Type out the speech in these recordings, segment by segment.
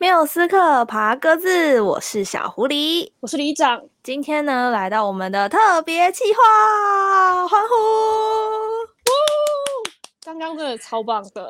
缪斯克爬鸽子，我是小狐狸，我是里长。今天呢，来到我们的特别企划，欢呼！刚刚真的超棒的。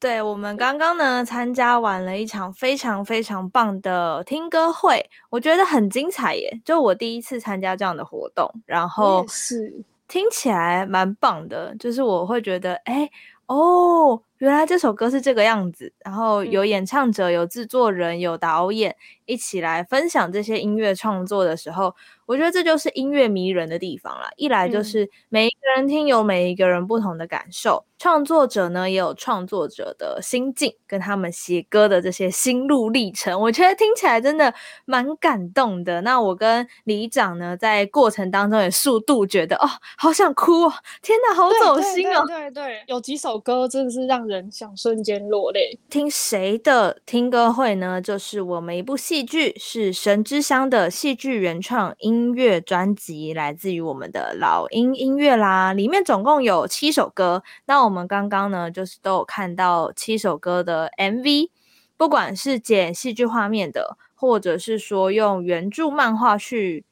对，我们刚刚呢，参加完了一场非常非常棒的听歌会，我觉得很精彩耶。就我第一次参加这样的活动，然后是听起来蛮棒的，就是我会觉得，哎，哦。原来这首歌是这个样子，然后有演唱者、有制作人、有导演一起来分享这些音乐创作的时候，我觉得这就是音乐迷人的地方啦。一来就是每一个人听有每一个人不同的感受，创作者呢也有创作者的心境跟他们写歌的这些心路历程，我觉得听起来真的蛮感动的。那我跟李长呢在过程当中也速度觉得哦，好想哭哦，天哪，好走心哦。对对，对对，有几首歌真的是让。人想瞬间落泪。听谁的听歌会呢？就是我们一部戏剧，是《神之乡》的戏剧原创音乐专辑，来自于我们的老鹰音乐啦。里面总共有七首歌。那我们刚刚呢，就是都有看到七首歌的 MV，不管是剪戏剧画面的，或者是说用原著漫画去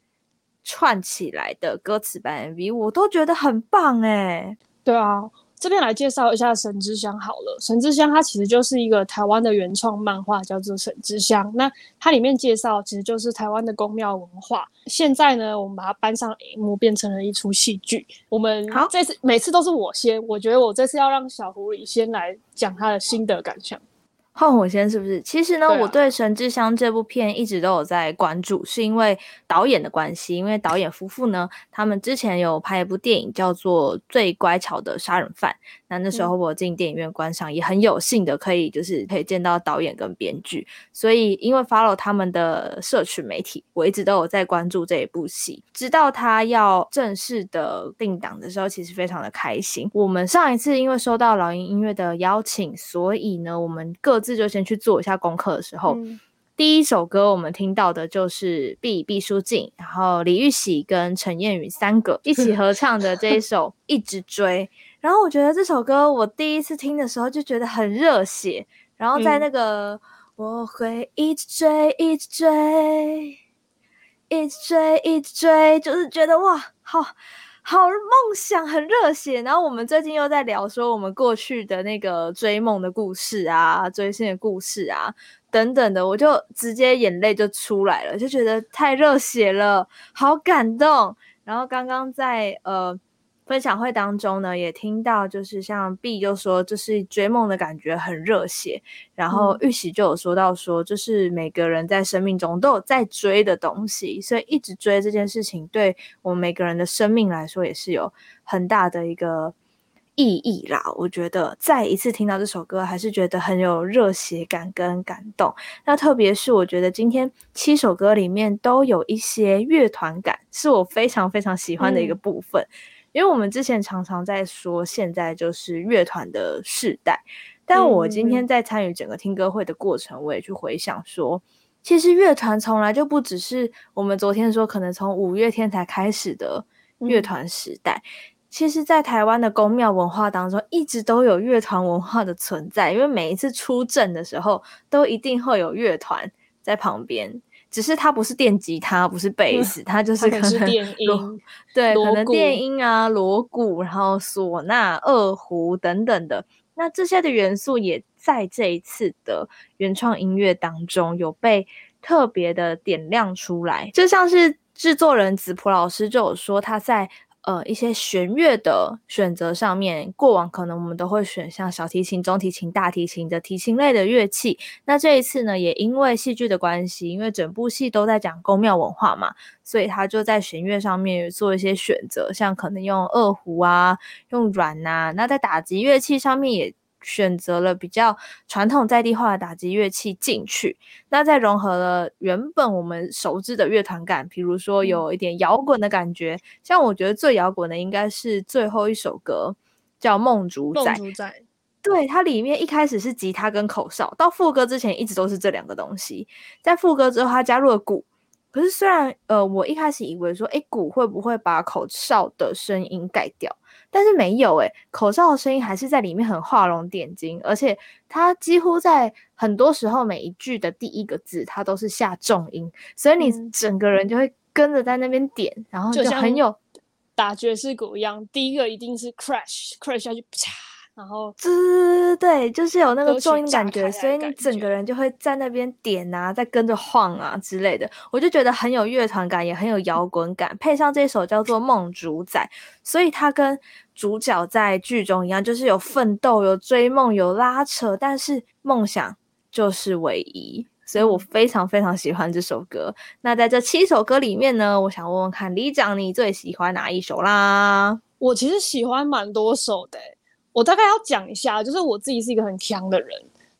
串起来的歌词版 MV，我都觉得很棒哎。对啊。这边来介绍一下《神之乡》好了，《神之乡》它其实就是一个台湾的原创漫画，叫做《神之乡》。那它里面介绍其实就是台湾的宫庙文化。现在呢，我们把它搬上荧幕，变成了一出戏剧。我们好，这次每次都是我先，我觉得我这次要让小狐狸先来讲他的心得感想。换我先是不是？其实呢，啊、我对《神之乡》这部片一直都有在关注，是因为导演的关系。因为导演夫妇呢，他们之前有拍一部电影叫做《最乖巧的杀人犯》。那那时候我进电影院观赏，嗯、也很有幸的可以就是可以见到导演跟编剧。所以因为 follow 他们的社群媒体，我一直都有在关注这一部戏。直到他要正式的定档的时候，其实非常的开心。我们上一次因为收到老鹰音乐的邀请，所以呢，我们各自就先去做一下功课的时候，嗯、第一首歌我们听到的就是毕毕书尽，然后李玉玺跟陈燕宇三个一起合唱的这一首《一直追》。然后我觉得这首歌我第一次听的时候就觉得很热血，然后在那个、嗯、我会一直追，一直追，一直追，一直追，就是觉得哇，好好梦想，很热血。然后我们最近又在聊说我们过去的那个追梦的故事啊，追星的故事啊等等的，我就直接眼泪就出来了，就觉得太热血了，好感动。然后刚刚在呃。分享会当中呢，也听到就是像 B 就说，就是追梦的感觉很热血，然后玉玺就有说到说，就是每个人在生命中都有在追的东西，所以一直追这件事情，对我们每个人的生命来说也是有很大的一个意义啦。我觉得再一次听到这首歌，还是觉得很有热血感跟感动。那特别是我觉得今天七首歌里面都有一些乐团感，是我非常非常喜欢的一个部分。嗯因为我们之前常常在说，现在就是乐团的世代，但我今天在参与整个听歌会的过程，我也去回想说，其实乐团从来就不只是我们昨天说可能从五月天才开始的乐团时代，其实，在台湾的宫庙文化当中，一直都有乐团文化的存在，因为每一次出阵的时候，都一定会有乐团在旁边。只是它不是电吉他，不是贝斯，它就是可能电音，对，可能电音啊，锣鼓，然后唢呐、二胡等等的。那这些的元素也在这一次的原创音乐当中有被特别的点亮出来，就像是制作人子朴老师就有说他在。呃，一些弦乐的选择上面，过往可能我们都会选像小提琴、中提琴、大提琴的提琴类的乐器。那这一次呢，也因为戏剧的关系，因为整部戏都在讲宫庙文化嘛，所以他就在弦乐上面做一些选择，像可能用二胡啊，用阮啊。那在打击乐器上面也。选择了比较传统在地化的打击乐器进去，那再融合了原本我们熟知的乐团感，比如说有一点摇滚的感觉。嗯、像我觉得最摇滚的应该是最后一首歌，叫《梦主宰》。梦主宰，对，它里面一开始是吉他跟口哨，到副歌之前一直都是这两个东西，在副歌之后它加入了鼓。可是虽然呃，我一开始以为说，哎，鼓会不会把口哨的声音盖掉？但是没有诶、欸，口哨的声音还是在里面很画龙点睛，而且它几乎在很多时候每一句的第一个字，它都是下重音，所以你整个人就会跟着在那边点，嗯、然后就很有打爵士鼓一样，第一个一定是 crash crash 下去啪。然后，滋，对，就是有那个重音感觉，感觉，所以你整个人就会在那边点啊，在跟着晃啊之类的，我就觉得很有乐团感，也很有摇滚感。配上这首叫做《梦主宰》，所以它跟主角在剧中一样，就是有奋斗、有追梦、有拉扯，但是梦想就是唯一。所以我非常非常喜欢这首歌。那在这七首歌里面呢，我想问问看李长，你最喜欢哪一首啦？我其实喜欢蛮多首的、欸。我大概要讲一下，就是我自己是一个很强的人，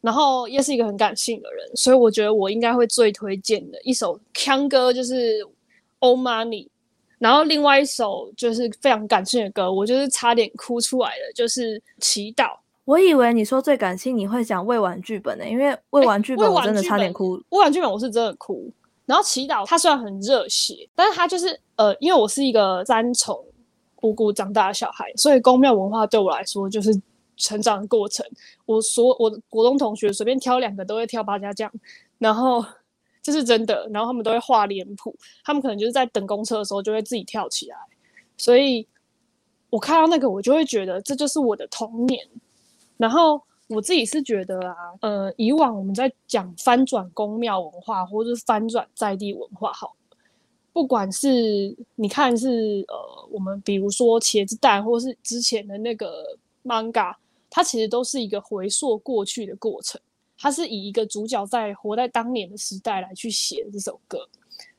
然后也是一个很感性的人，所以我觉得我应该会最推荐的一首腔歌就是《Old Money》，然后另外一首就是非常感性的歌，我就是差点哭出来的，就是《祈祷》。我以为你说最感性，你会讲未完剧本呢、欸，因为未完剧本我真的差点哭。未完剧本我是真的哭，然后《祈祷》它虽然很热血，但是它就是呃，因为我是一个三重。五谷长大的小孩，所以宫庙文化对我来说就是成长的过程。我所我国中同学随便挑两个都会跳八家将，然后这是真的。然后他们都会画脸谱，他们可能就是在等公车的时候就会自己跳起来。所以我看到那个，我就会觉得这就是我的童年。然后我自己是觉得啊，呃，以往我们在讲翻转宫庙文化，或者是翻转在地文化，好。不管是你看是呃，我们比如说茄子蛋，或是之前的那个 manga，它其实都是一个回溯过去的过程。它是以一个主角在活在当年的时代来去写这首歌。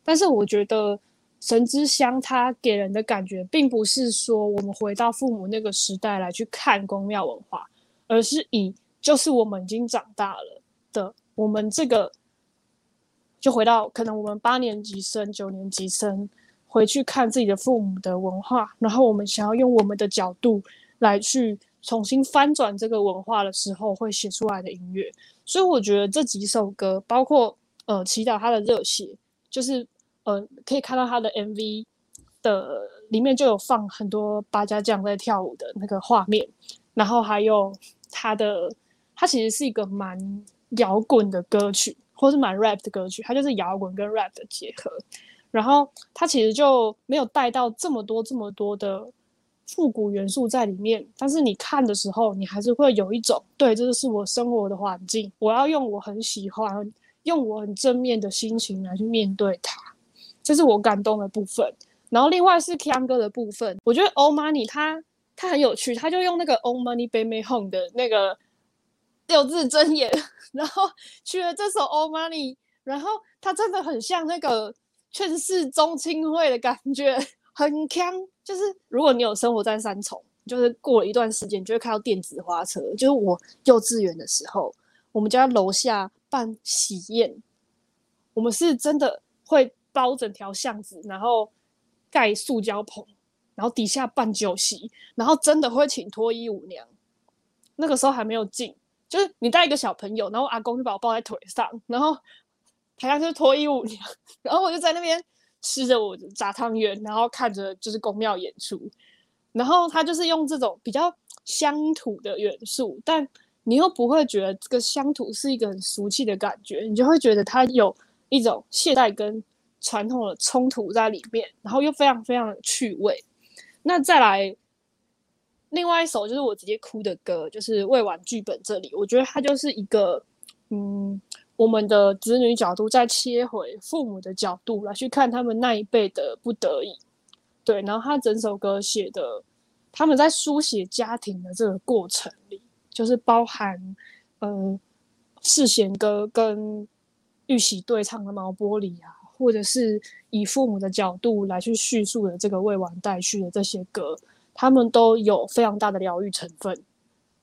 但是我觉得《神之乡》它给人的感觉，并不是说我们回到父母那个时代来去看宫庙文化，而是以就是我们已经长大了的我们这个。就回到可能我们八年级生、九年级生回去看自己的父母的文化，然后我们想要用我们的角度来去重新翻转这个文化的时候，会写出来的音乐。所以我觉得这几首歌，包括呃祈祷他的热血，就是呃可以看到他的 MV 的里面就有放很多八家将在跳舞的那个画面，然后还有他的，他其实是一个蛮摇滚的歌曲。或是蛮 rap 的歌曲，它就是摇滚跟 rap 的结合，然后它其实就没有带到这么多这么多的复古元素在里面，但是你看的时候，你还是会有一种对，这就是我生活的环境，我要用我很喜欢、用我很正面的心情来去面对它，这是我感动的部分。然后另外是 Kian 哥的部分，我觉得 o l Money 他他很有趣，他就用那个 o l Money Baby Home 的那个。六字真言，然后取了这首《Old Money》，然后它真的很像那个劝世宗亲会的感觉，很强。就是如果你有生活在三重，就是过了一段时间，就会看到电子花车。就是我幼稚园的时候，我们家楼下办喜宴，我们是真的会包整条巷子，然后盖塑胶棚，然后底下办酒席，然后真的会请脱衣舞娘。那个时候还没有进。就是你带一个小朋友，然后阿公就把我抱在腿上，然后台下就是脱衣舞，然后我就在那边吃着我的炸汤圆，然后看着就是宫庙演出，然后他就是用这种比较乡土的元素，但你又不会觉得这个乡土是一个很俗气的感觉，你就会觉得它有一种现代跟传统的冲突在里面，然后又非常非常的趣味。那再来。另外一首就是我直接哭的歌，就是未完剧本这里，我觉得它就是一个，嗯，我们的子女角度再切回父母的角度来去看他们那一辈的不得已，对，然后他整首歌写的，他们在书写家庭的这个过程里，就是包含，嗯，世贤哥跟玉玺对唱的毛玻璃啊，或者是以父母的角度来去叙述的这个未完待续的这些歌。他们都有非常大的疗愈成分，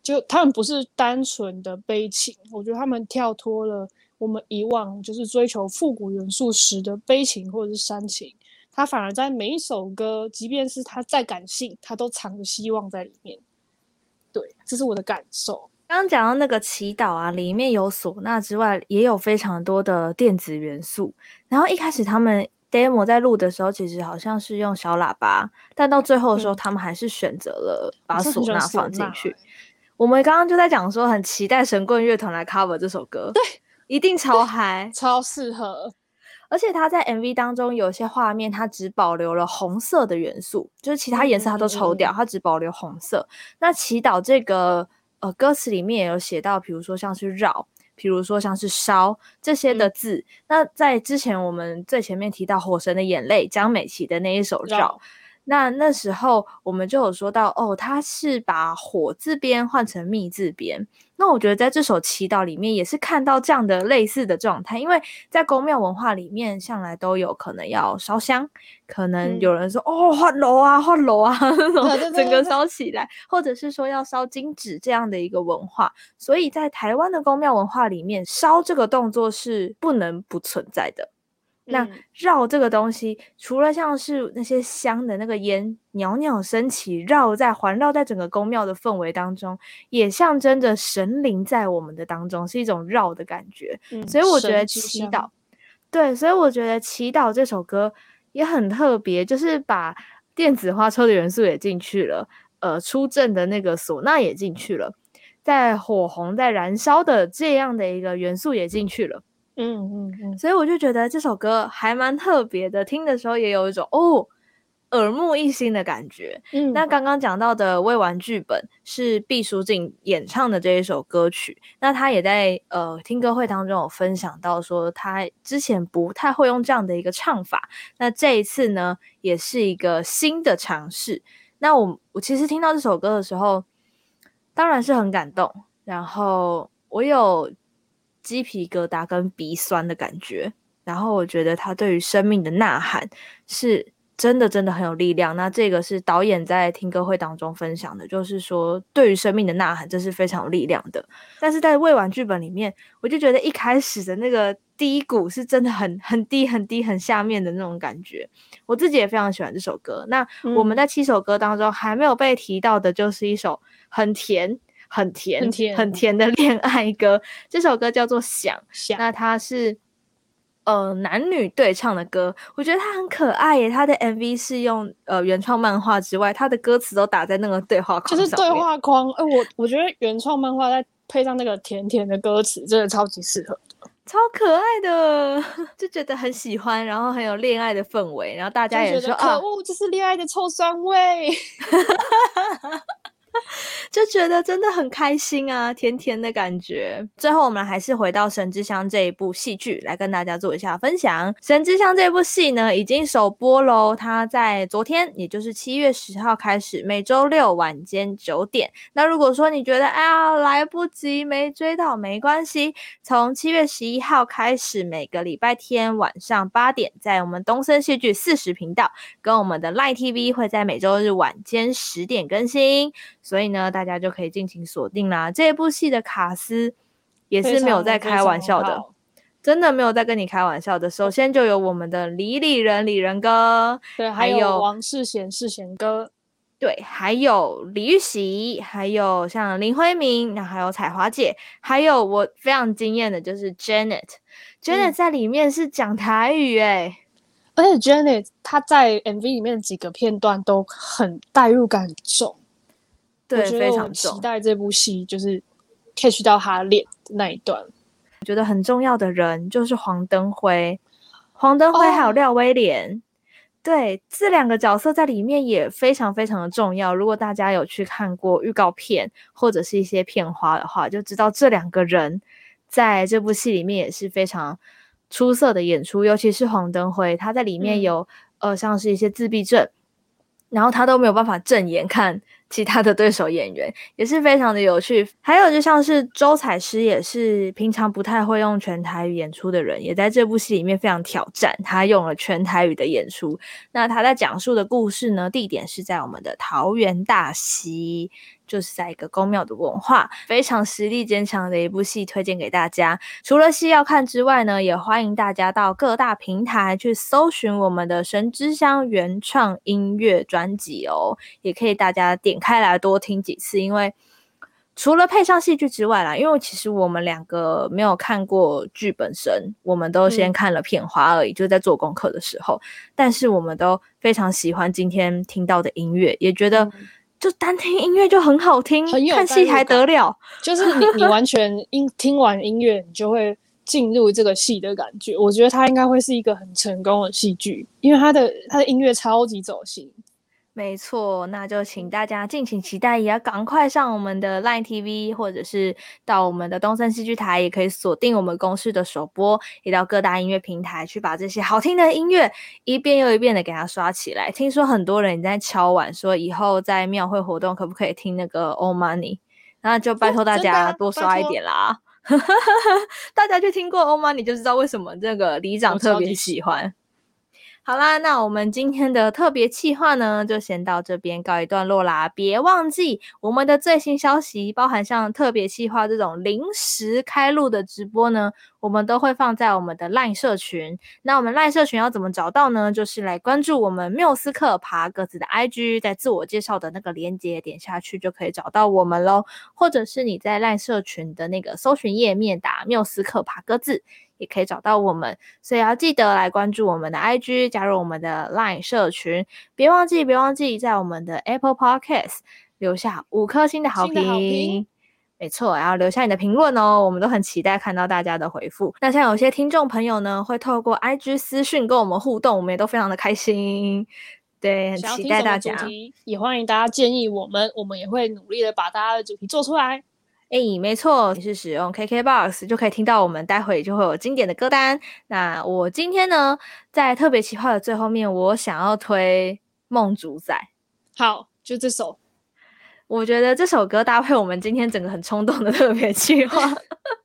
就他们不是单纯的悲情，我觉得他们跳脱了我们以往就是追求复古元素时的悲情或者是煽情，他反而在每一首歌，即便是他再感性，他都藏着希望在里面。对，这是我的感受。刚刚讲到那个祈祷啊，里面有唢呐之外，也有非常多的电子元素。然后一开始他们 demo 在录的时候，其实好像是用小喇叭，但到最后的时候，他们还是选择了把唢呐放进去。嗯、我们刚刚就在讲说，很期待神棍乐团来 cover 这首歌，对，一定超嗨，超适合。而且他在 MV 当中有些画面，他只保留了红色的元素，就是其他颜色他都抽掉，他、嗯、只保留红色。那祈祷这个呃歌词里面也有写到，比如说像是绕。比如说像是烧这些的字，嗯、那在之前我们最前面提到《火神的眼泪》江美琪的那一首绕，那那时候我们就有说到哦，他是把火字边换成密字边。那我觉得在这首祈祷里面也是看到这样的类似的状态，因为在宫庙文化里面向来都有可能要烧香，可能有人说、嗯、哦换楼啊换楼啊 那种整个烧起来，或者是说要烧金纸这样的一个文化，所以在台湾的宫庙文化里面，烧这个动作是不能不存在的。那绕这个东西，除了像是那些香的那个烟袅袅升起，绕在环绕在整个宫庙的氛围当中，也象征着神灵在我们的当中，是一种绕的感觉。嗯、所以我觉得祈祷，对，所以我觉得祈祷这首歌也很特别，就是把电子花车的元素也进去了，呃，出阵的那个唢呐也进去了，在火红在燃烧的这样的一个元素也进去了。嗯嗯嗯嗯，所以我就觉得这首歌还蛮特别的，听的时候也有一种哦耳目一新的感觉。嗯，那刚刚讲到的未完剧本是毕书尽演唱的这一首歌曲，那她也在呃听歌会当中有分享到说，她之前不太会用这样的一个唱法，那这一次呢也是一个新的尝试。那我我其实听到这首歌的时候，当然是很感动，然后我有。鸡皮疙瘩跟鼻酸的感觉，然后我觉得他对于生命的呐喊是真的真的很有力量。那这个是导演在听歌会当中分享的，就是说对于生命的呐喊，这是非常有力量的。但是在未完剧本里面，我就觉得一开始的那个低谷是真的很很低很低很下面的那种感觉。我自己也非常喜欢这首歌。那我们在七首歌当中还没有被提到的，就是一首很甜。很甜，很甜，很甜的恋爱歌。这首歌叫做《想》，想，那它是呃男女对唱的歌，我觉得它很可爱耶。它的 MV 是用呃原创漫画之外，它的歌词都打在那个对话框，就是对话框。哎、呃，我我觉得原创漫画再配上那个甜甜的歌词，真的超级适合，超可爱的，就觉得很喜欢，然后很有恋爱的氛围，然后大家也说可恶，这是恋爱的臭酸味。就觉得真的很开心啊，甜甜的感觉。最后，我们还是回到《神之乡》这一部戏剧来跟大家做一下分享。《神之乡》这部戏呢，已经首播喽。它在昨天，也就是七月十号开始，每周六晚间九点。那如果说你觉得哎呀来不及没追到，没关系，从七月十一号开始，每个礼拜天晚上八点，在我们东森戏剧四十频道跟我们的 LINE TV 会在每周日晚间十点更新。所以呢，大家就可以尽情锁定啦。这部戏的卡司也是没有在开玩笑的，真的没有在跟你开玩笑的。首先就有我们的李李仁李仁哥，对，还有王世贤世贤哥，对，还有李玉玺，还有像林辉明，那还有彩华姐，还有我非常惊艳的就是 Janet，Janet、嗯、在里面是讲台语哎，而且 Janet 她在 MV 里面几个片段都很代入感很重。对，我非常期待这部戏，就是 catch 到他脸那一段。我觉得很重要的人就是黄登辉，黄登辉还有廖威廉，oh. 对，这两个角色在里面也非常非常的重要。如果大家有去看过预告片或者是一些片花的话，就知道这两个人在这部戏里面也是非常出色的演出。尤其是黄登辉，他在里面有、嗯、呃像是一些自闭症，然后他都没有办法正眼看。其他的对手演员也是非常的有趣，还有就像是周采诗，也是平常不太会用全台语演出的人，也在这部戏里面非常挑战，他用了全台语的演出。那他在讲述的故事呢，地点是在我们的桃园大溪。就是在一个宫庙的文化，非常实力坚强的一部戏，推荐给大家。除了戏要看之外呢，也欢迎大家到各大平台去搜寻我们的《神之乡》原创音乐专辑哦，也可以大家点开来多听几次，因为除了配上戏剧之外啦，因为其实我们两个没有看过剧本身，我们都先看了片花而已，嗯、就在做功课的时候。但是我们都非常喜欢今天听到的音乐，也觉得就单听音乐就很好听，很有看戏还得了？就是你你完全音听完音乐，你就会进入这个戏的感觉。我觉得它应该会是一个很成功的戏剧，因为它的它的音乐超级走心。没错，那就请大家敬请期待，也要赶快上我们的 Line TV，或者是到我们的东森戏剧台，也可以锁定我们公司的首播，也到各大音乐平台去把这些好听的音乐一遍又一遍的给它刷起来。听说很多人在敲碗说，以后在庙会活动可不可以听那个 Old Money？那就拜托大家多刷一点啦。大家去听过 Old Money 就知道为什么这个里长特别喜欢。好啦，那我们今天的特别企划呢，就先到这边告一段落啦。别忘记我们的最新消息，包含像特别企划这种临时开录的直播呢，我们都会放在我们的 LINE 社群。那我们 LINE 社群要怎么找到呢？就是来关注我们缪斯克爬格子的 IG，在自我介绍的那个链接点下去就可以找到我们喽。或者是你在 LINE 社群的那个搜寻页面打缪斯克爬格子。也可以找到我们，所以要记得来关注我们的 IG，加入我们的 LINE 社群。别忘记，别忘记在我们的 Apple Podcast 留下五颗星的好评。没错，然后留下你的评论哦，我们都很期待看到大家的回复。那像有些听众朋友呢，会透过 IG 私讯跟我们互动，我们也都非常的开心。对，很期待大家。也欢迎大家建议我们，我们也会努力的把大家的主题做出来。哎，没错，你是使用 KKBOX 就可以听到我们待会就会有经典的歌单。那我今天呢，在特别企划的最后面，我想要推《梦主宰》。好，就这首。我觉得这首歌搭配我们今天整个很冲动的特别企划，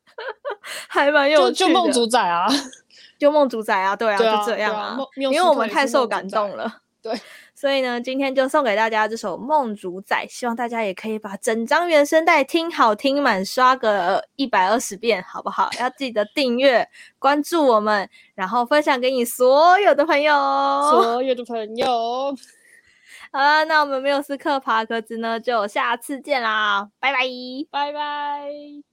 还蛮有趣的。就梦主宰啊，就梦主宰啊，对啊，对啊就这样啊，啊因为我们太受感动了。对。所以呢，今天就送给大家这首《梦主宰》，希望大家也可以把整张原声带听好听满，刷个一百二十遍，好不好？要记得订阅、关注我们，然后分享给你所有的朋友，所有的朋友。好了，那我们缪斯克爬格子呢，就下次见啦，拜拜，拜拜。